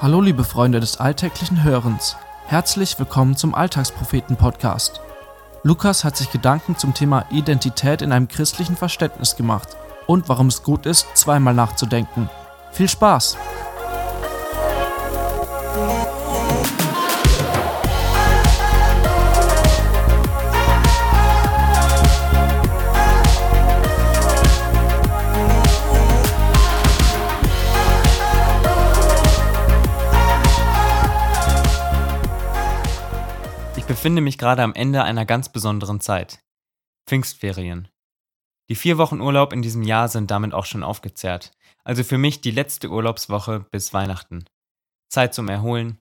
Hallo liebe Freunde des alltäglichen Hörens. Herzlich willkommen zum Alltagspropheten Podcast. Lukas hat sich Gedanken zum Thema Identität in einem christlichen Verständnis gemacht und warum es gut ist, zweimal nachzudenken. Viel Spaß! Befinde mich gerade am Ende einer ganz besonderen Zeit. Pfingstferien. Die vier Wochen Urlaub in diesem Jahr sind damit auch schon aufgezehrt. Also für mich die letzte Urlaubswoche bis Weihnachten. Zeit zum Erholen.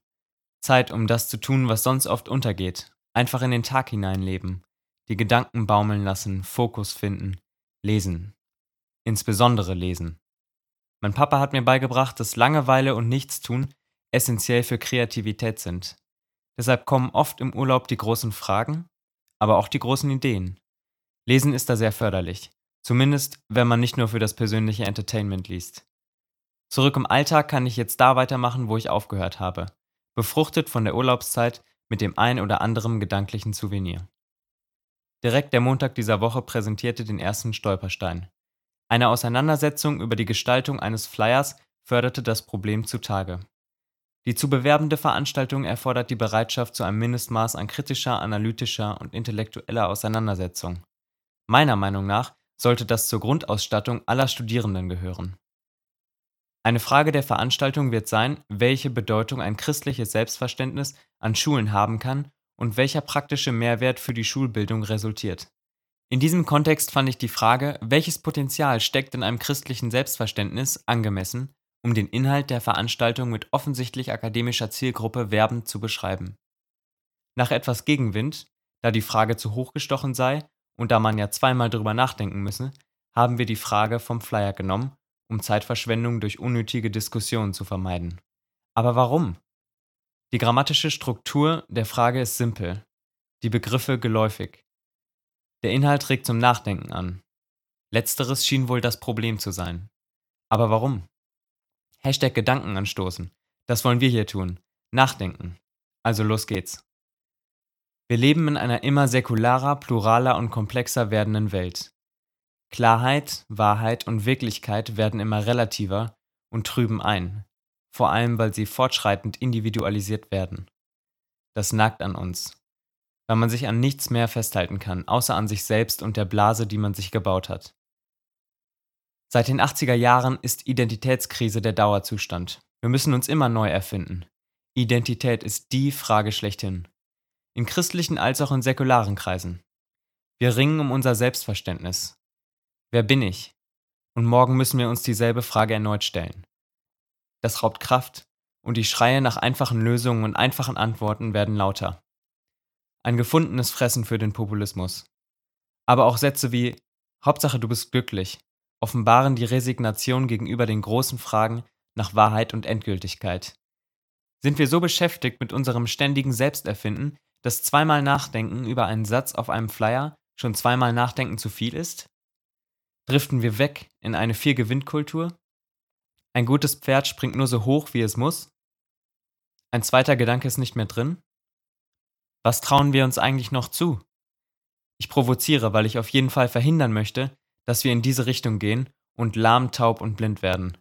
Zeit, um das zu tun, was sonst oft untergeht. Einfach in den Tag hineinleben. Die Gedanken baumeln lassen, Fokus finden. Lesen. Insbesondere lesen. Mein Papa hat mir beigebracht, dass Langeweile und Nichtstun essentiell für Kreativität sind. Deshalb kommen oft im Urlaub die großen Fragen, aber auch die großen Ideen. Lesen ist da sehr förderlich. Zumindest, wenn man nicht nur für das persönliche Entertainment liest. Zurück im Alltag kann ich jetzt da weitermachen, wo ich aufgehört habe. Befruchtet von der Urlaubszeit mit dem ein oder anderen gedanklichen Souvenir. Direkt der Montag dieser Woche präsentierte den ersten Stolperstein. Eine Auseinandersetzung über die Gestaltung eines Flyers förderte das Problem zutage. Die zu bewerbende Veranstaltung erfordert die Bereitschaft zu einem Mindestmaß an kritischer, analytischer und intellektueller Auseinandersetzung. Meiner Meinung nach sollte das zur Grundausstattung aller Studierenden gehören. Eine Frage der Veranstaltung wird sein, welche Bedeutung ein christliches Selbstverständnis an Schulen haben kann und welcher praktische Mehrwert für die Schulbildung resultiert. In diesem Kontext fand ich die Frage, welches Potenzial steckt in einem christlichen Selbstverständnis, angemessen um den Inhalt der Veranstaltung mit offensichtlich akademischer Zielgruppe werbend zu beschreiben. Nach etwas Gegenwind, da die Frage zu hoch gestochen sei und da man ja zweimal drüber nachdenken müsse, haben wir die Frage vom Flyer genommen, um Zeitverschwendung durch unnötige Diskussionen zu vermeiden. Aber warum? Die grammatische Struktur der Frage ist simpel, die Begriffe geläufig. Der Inhalt regt zum Nachdenken an. Letzteres schien wohl das Problem zu sein. Aber warum? Hashtag Gedanken anstoßen. Das wollen wir hier tun. Nachdenken. Also los geht's. Wir leben in einer immer säkularer, pluraler und komplexer werdenden Welt. Klarheit, Wahrheit und Wirklichkeit werden immer relativer und trüben ein, vor allem weil sie fortschreitend individualisiert werden. Das nagt an uns, weil man sich an nichts mehr festhalten kann, außer an sich selbst und der Blase, die man sich gebaut hat. Seit den 80er Jahren ist Identitätskrise der Dauerzustand. Wir müssen uns immer neu erfinden. Identität ist die Frage schlechthin. In christlichen als auch in säkularen Kreisen. Wir ringen um unser Selbstverständnis. Wer bin ich? Und morgen müssen wir uns dieselbe Frage erneut stellen. Das raubt Kraft und die Schreie nach einfachen Lösungen und einfachen Antworten werden lauter. Ein gefundenes Fressen für den Populismus. Aber auch Sätze wie Hauptsache du bist glücklich offenbaren die Resignation gegenüber den großen Fragen nach Wahrheit und Endgültigkeit. Sind wir so beschäftigt mit unserem ständigen Selbsterfinden, dass zweimal Nachdenken über einen Satz auf einem Flyer schon zweimal Nachdenken zu viel ist? Driften wir weg in eine Vier-Gewinn-Kultur? Ein gutes Pferd springt nur so hoch, wie es muss? Ein zweiter Gedanke ist nicht mehr drin? Was trauen wir uns eigentlich noch zu? Ich provoziere, weil ich auf jeden Fall verhindern möchte, dass wir in diese Richtung gehen und lahm, taub und blind werden.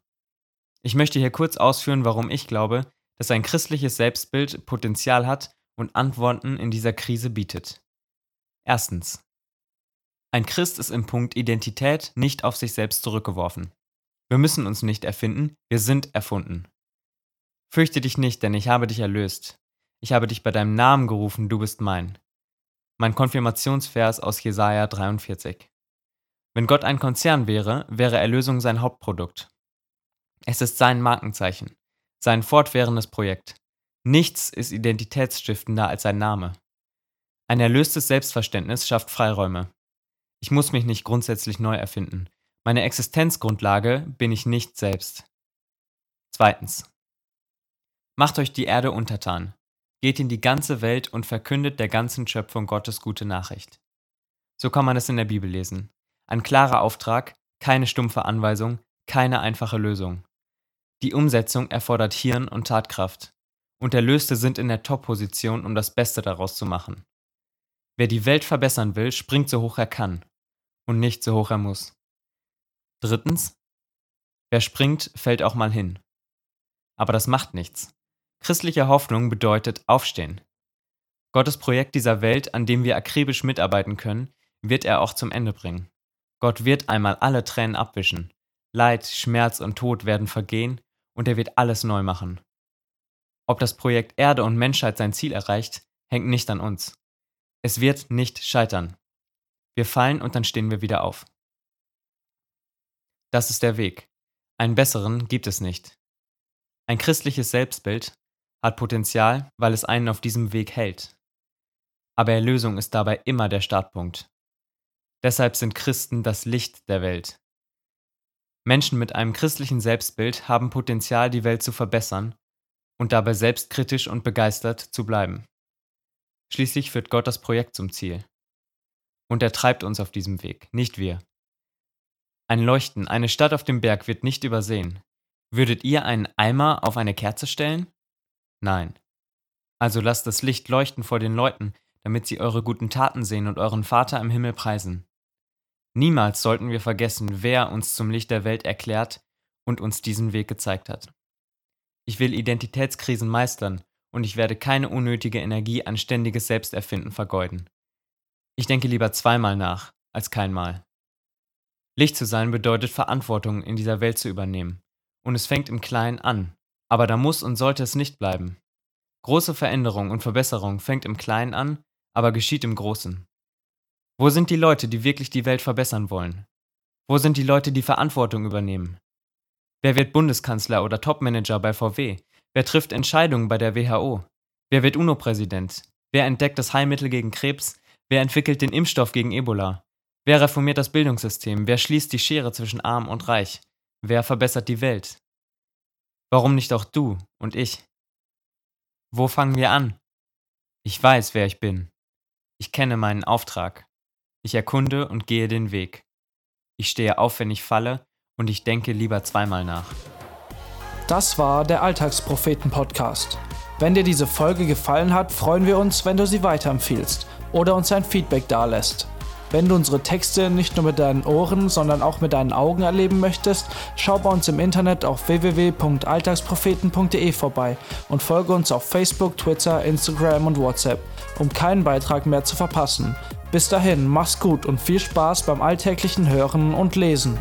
Ich möchte hier kurz ausführen, warum ich glaube, dass ein christliches Selbstbild Potenzial hat und Antworten in dieser Krise bietet. Erstens. Ein Christ ist im Punkt Identität nicht auf sich selbst zurückgeworfen. Wir müssen uns nicht erfinden, wir sind erfunden. Fürchte dich nicht, denn ich habe dich erlöst. Ich habe dich bei deinem Namen gerufen, du bist mein. Mein Konfirmationsvers aus Jesaja 43. Wenn Gott ein Konzern wäre, wäre Erlösung sein Hauptprodukt. Es ist sein Markenzeichen, sein fortwährendes Projekt. Nichts ist identitätsstiftender als sein Name. Ein erlöstes Selbstverständnis schafft Freiräume. Ich muss mich nicht grundsätzlich neu erfinden. Meine Existenzgrundlage bin ich nicht selbst. Zweitens. Macht euch die Erde untertan. Geht in die ganze Welt und verkündet der ganzen Schöpfung Gottes gute Nachricht. So kann man es in der Bibel lesen. Ein klarer Auftrag, keine stumpfe Anweisung, keine einfache Lösung. Die Umsetzung erfordert Hirn und Tatkraft. Und Erlöste sind in der Top-Position, um das Beste daraus zu machen. Wer die Welt verbessern will, springt so hoch er kann und nicht so hoch er muss. Drittens, wer springt, fällt auch mal hin. Aber das macht nichts. Christliche Hoffnung bedeutet aufstehen. Gottes Projekt dieser Welt, an dem wir akribisch mitarbeiten können, wird er auch zum Ende bringen. Gott wird einmal alle Tränen abwischen. Leid, Schmerz und Tod werden vergehen und er wird alles neu machen. Ob das Projekt Erde und Menschheit sein Ziel erreicht, hängt nicht an uns. Es wird nicht scheitern. Wir fallen und dann stehen wir wieder auf. Das ist der Weg. Einen besseren gibt es nicht. Ein christliches Selbstbild hat Potenzial, weil es einen auf diesem Weg hält. Aber Erlösung ist dabei immer der Startpunkt. Deshalb sind Christen das Licht der Welt. Menschen mit einem christlichen Selbstbild haben Potenzial, die Welt zu verbessern und dabei selbstkritisch und begeistert zu bleiben. Schließlich führt Gott das Projekt zum Ziel. Und er treibt uns auf diesem Weg, nicht wir. Ein Leuchten, eine Stadt auf dem Berg wird nicht übersehen. Würdet ihr einen Eimer auf eine Kerze stellen? Nein. Also lasst das Licht leuchten vor den Leuten, damit sie eure guten Taten sehen und euren Vater im Himmel preisen. Niemals sollten wir vergessen, wer uns zum Licht der Welt erklärt und uns diesen Weg gezeigt hat. Ich will Identitätskrisen meistern und ich werde keine unnötige Energie an ständiges Selbsterfinden vergeuden. Ich denke lieber zweimal nach als keinmal. Licht zu sein bedeutet Verantwortung in dieser Welt zu übernehmen. Und es fängt im Kleinen an. Aber da muss und sollte es nicht bleiben. Große Veränderung und Verbesserung fängt im Kleinen an, aber geschieht im Großen. Wo sind die Leute, die wirklich die Welt verbessern wollen? Wo sind die Leute, die Verantwortung übernehmen? Wer wird Bundeskanzler oder Topmanager bei VW? Wer trifft Entscheidungen bei der WHO? Wer wird UNO-Präsident? Wer entdeckt das Heilmittel gegen Krebs? Wer entwickelt den Impfstoff gegen Ebola? Wer reformiert das Bildungssystem? Wer schließt die Schere zwischen arm und reich? Wer verbessert die Welt? Warum nicht auch du und ich? Wo fangen wir an? Ich weiß, wer ich bin. Ich kenne meinen Auftrag. Ich erkunde und gehe den Weg. Ich stehe auf, wenn ich falle, und ich denke lieber zweimal nach. Das war der Alltagspropheten-Podcast. Wenn dir diese Folge gefallen hat, freuen wir uns, wenn du sie weiterempfiehlst oder uns ein Feedback dalässt. Wenn du unsere Texte nicht nur mit deinen Ohren, sondern auch mit deinen Augen erleben möchtest, schau bei uns im Internet auf www.alltagspropheten.de vorbei und folge uns auf Facebook, Twitter, Instagram und WhatsApp, um keinen Beitrag mehr zu verpassen. Bis dahin, mach's gut und viel Spaß beim alltäglichen Hören und Lesen.